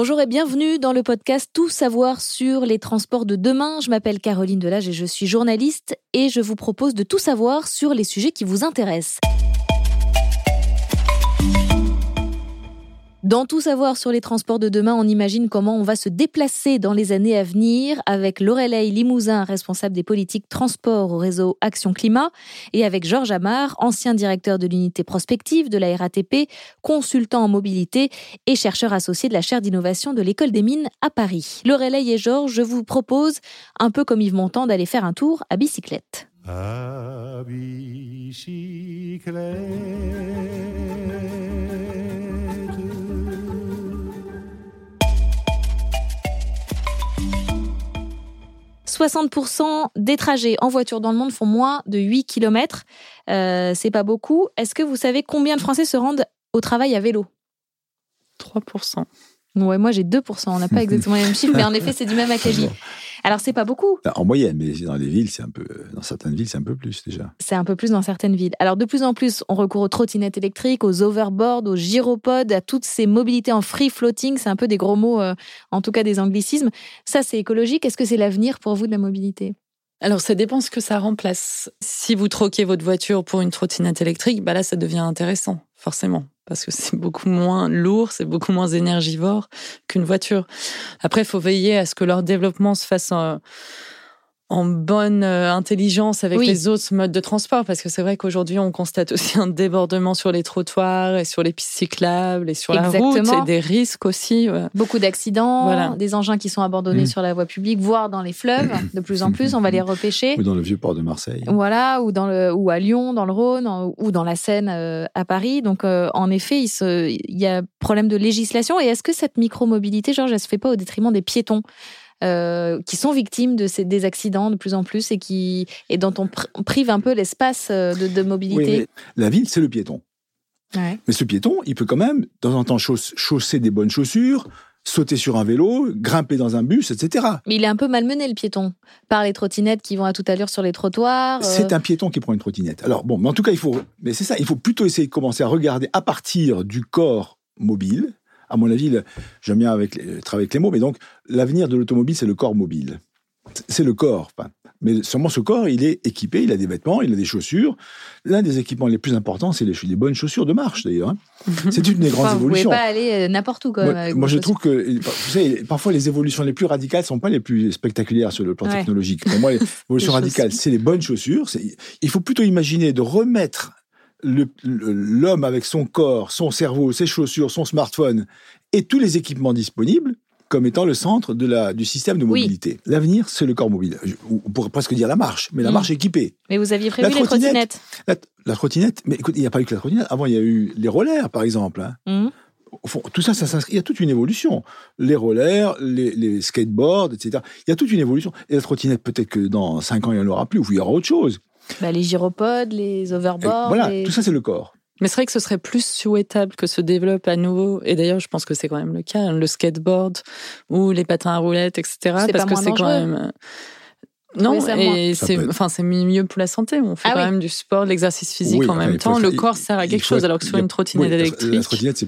Bonjour et bienvenue dans le podcast Tout savoir sur les transports de demain. Je m'appelle Caroline Delage et je suis journaliste et je vous propose de tout savoir sur les sujets qui vous intéressent. Dans tout savoir sur les transports de demain, on imagine comment on va se déplacer dans les années à venir avec Lorelei Limousin, responsable des politiques transport au réseau Action Climat, et avec Georges Amar, ancien directeur de l'unité prospective de la RATP, consultant en mobilité et chercheur associé de la chaire d'innovation de l'école des mines à Paris. Lorelei et Georges, je vous propose, un peu comme Yves Montand, d'aller faire un tour à bicyclette. À bicyclette. 60% des trajets en voiture dans le monde font moins de 8 km. Euh, c'est pas beaucoup. Est-ce que vous savez combien de Français se rendent au travail à vélo? 3%. Ouais, moi j'ai 2%. On n'a pas exactement les mêmes chiffres, mais en effet, c'est du même acabit. Alors c'est pas beaucoup. En moyenne, mais dans les villes, c'est un peu, dans certaines villes, c'est un peu plus déjà. C'est un peu plus dans certaines villes. Alors de plus en plus, on recourt aux trottinettes électriques, aux overboards, aux gyropodes, à toutes ces mobilités en free floating. C'est un peu des gros mots, euh, en tout cas des anglicismes. Ça, c'est écologique. Est-ce que c'est l'avenir pour vous de la mobilité? Alors, ça dépend ce que ça remplace. Si vous troquez votre voiture pour une trottinette électrique, bah là, ça devient intéressant, forcément parce que c'est beaucoup moins lourd, c'est beaucoup moins énergivore qu'une voiture. Après, il faut veiller à ce que leur développement se fasse en, en bonne euh, intelligence avec les autres modes de transport parce que c'est vrai qu'aujourd'hui on constate aussi un débordement sur les trottoirs et sur les pistes cyclables et sur la route. Et des risques aussi beaucoup d'accidents des engins qui sont abandonnés mm. sur la voie publique voire dans les fleuves de plus en plus on va les repêcher. Ou dans le vieux port de Marseille. Voilà ou dans le ou à Lyon dans le Rhône ou dans la Seine euh, à Paris. Donc euh, en effet il, se, il y a problème de législation. Et est-ce que cette micromobilité Georges elle se fait pas au détriment des piétons? Euh, qui sont victimes de ces, des accidents de plus en plus et, qui, et dont on, prive un peu l'espace euh, de, mobilité. la ville, c'est le piéton. Mais ce piéton, il peut quand même, de temps en temps, chausser des bonnes chaussures, sauter sur un vélo, grimper dans un bus, etc. Mais il est un peu malmené, le piéton, par les trottinettes qui vont à toute allure sur les trottoirs. Euh. C'est un piéton qui prend une trottinette. Alors bon, mais en tout cas, il faut, mais c'est ça, il faut plutôt essayer de commencer à regarder à partir du corps mobile, à mon avis, j'aime bien avec, travailler avec les mots, mais donc l'avenir de l'automobile, c'est le corps mobile. C'est le corps. Mais seulement ce corps, il est équipé, il a des vêtements, il a des chaussures. L'un des équipements les plus importants, c'est les, bonnes chaussures de marche, d'ailleurs. Hein. C'est une des grandes évolutions. Vous ne pouvez pas aller euh, n'importe où. Quand moi, je trouve que, vous savez, parfois les évolutions les plus radicales ne sont pas les plus spectaculaires sur le plan technologique. Pour moi, les évolutions radicales, c'est les bonnes chaussures. Il faut plutôt imaginer de remettre l'homme avec son corps, son cerveau, ses chaussures, son smartphone et tous les équipements disponibles comme étant le centre de la, du système de mobilité. L'avenir, c'est le corps mobile. On pourrait presque dire la marche, mais la mm. marche équipée. Mais vous aviez prévu les trottinettes la, trottinette, mais écoute, il n'y a pas eu que la trottinette. Avant, il y a eu les rollers, par exemple. Hein. Mm. tout ça, ça s'inscrit. Il y a toute une évolution. Les rollers, les, skateboards, etc. Il y a toute une évolution. Et la trottinette, peut-être que dans 5 ans, il n'y en aura plus, ou il y aura autre chose. Bah, les gyropodes, les overboards. voilà, tout ça, c'est le corps. Mais c'est vrai que ce serait plus souhaitable que se développe à nouveau, et d'ailleurs je pense que c'est quand même le cas, hein, le skateboard ou les patins à roulettes, etc. Parce que c'est quand même... Non, et c'est enfin c'est mieux pour la santé. On fait ah quand même du sport, de l'exercice physique en même temps. Le corps sert à quelque chose, alors que soit une trottinette électrique. La trottinette,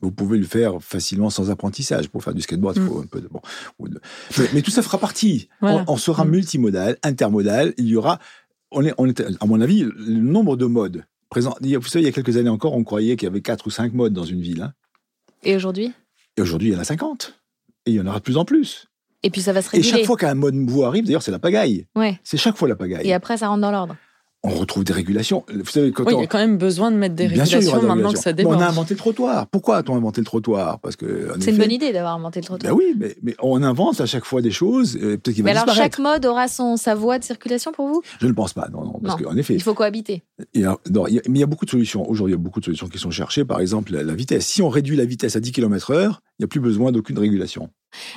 vous pouvez le faire facilement sans apprentissage. Pour faire du skateboard, il faut mm. un peu de bon. Mais, tout ça fera partie. On, sera mm. multimodal, intermodal. Il y aura on est, on à mon avis, le nombre de modes présents. Vous savez, il y a quelques années encore, on croyait qu'il y avait quatre ou cinq modes dans une ville. Hein. Et aujourd'hui? Et aujourd'hui, il y en a 50. Et il y en aura de plus en plus. Et puis ça va se réguler. Et chaque fois qu'un mode nouveau arrive, d'ailleurs, c'est la pagaille. Ouais. C'est chaque fois la pagaille. Et après, ça rentre dans l'ordre on retrouve des régulations. Vous savez, quand oui, il y a quand même besoin de mettre des régulations maintenant que ça déborde. on a inventé le trottoir. Pourquoi a-t-on inventé le trottoir? Parce que c'est une bonne idée d'avoir inventé le trottoir. Ben oui, mais, mais, on invente à chaque fois des choses. Euh, peut-être qu'il va mais alors chaque mode aura son sa voie de circulation pour vous? Je ne pense pas. Non, non, parce qu'en effet, il faut cohabiter. Il y a, non, il mais il y a beaucoup de solutions. Aujourd'hui, il y a beaucoup de solutions qui sont cherchées. Par exemple, la, la vitesse. Si on réduit la vitesse à 10 km/h, il n'y a plus besoin d'aucune régulation.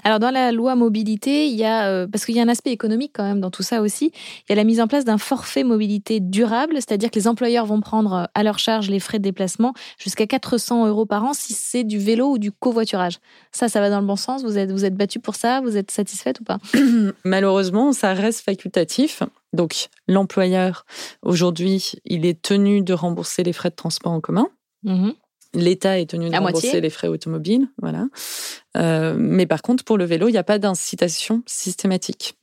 Alors dans la loi mobilité, il y a euh, parce qu'il y a un aspect économique quand même dans tout ça aussi. Il y a la mise en place d'un forfait mobilité durable, c'est-à-dire que les employeurs vont prendre euh, à leur charge les frais de déplacement jusqu'à 400 euros par an si c'est du vélo ou du covoiturage. Ça, ça va dans le bon sens? Vous êtes vous êtes battu pour ça? Vous êtes satisfaite ou pas? Malheureusement, ça reste facultatif. Donc l'employeur aujourd'hui, il est tenu de rembourser les frais de transport en commun. Mmh L'État est tenu de rembourser les frais automobiles, voilà. Euh, mais par contre, pour le vélo, il n'y a pas d'incitation systématique.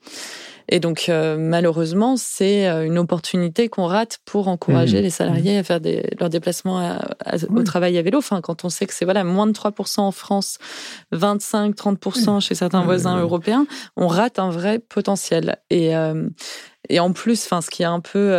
Et donc, euh, malheureusement, c'est euh, une opportunité qu'on rate pour encourager mmh. les salariés à faire des, leurs déplacements au travail à vélo. Enfin, quand on sait que c'est voilà moins de 3% en France, 25-30% chez certains voisins européens, on rate un vrai potentiel. Et, et en plus, enfin, ce qui est un peu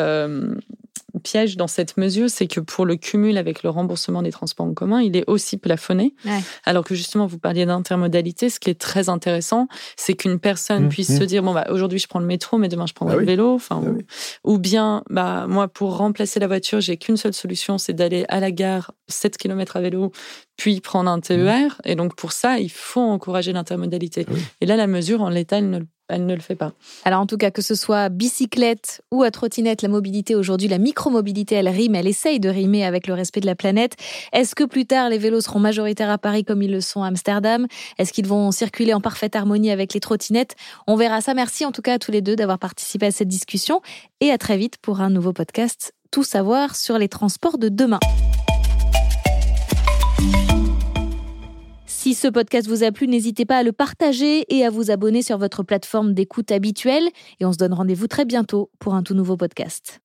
piège dans cette mesure, c'est que pour le cumul avec le remboursement des transports en commun, il est aussi plafonné. Alors que justement, vous parliez d'intermodalité, ce qui est très intéressant, c'est qu'une personne mmh, puisse mmh. se dire bon bah aujourd'hui je prends le métro, mais demain je prends bah le vélo. Enfin, bah ou, bien bah moi pour remplacer la voiture, j'ai qu'une seule solution, c'est d'aller à la gare 7 km à vélo, puis prendre un TER. Mmh. Et donc pour ça, il faut encourager l'intermodalité. Et là, la mesure en l'état, elle ne le elle ne le fait pas. Alors en tout cas, que ce soit bicyclette ou à trottinette, la mobilité aujourd'hui, la micromobilité, elle rime, elle essaye de rimer avec le respect de la planète. Est-ce que plus tard, les vélos seront majoritaires à Paris comme ils le sont à Amsterdam? Est-ce qu'ils vont circuler en parfaite harmonie avec les trottinettes? On verra ça. Merci en tout cas à tous les deux d'avoir participé à cette discussion et à très vite pour un nouveau podcast Tout savoir sur les transports de demain. Si ce podcast vous a plu, n'hésitez pas à le partager et à vous abonner sur votre plateforme d'écoute habituelle. Et on se donne rendez-vous très bientôt pour un tout nouveau podcast.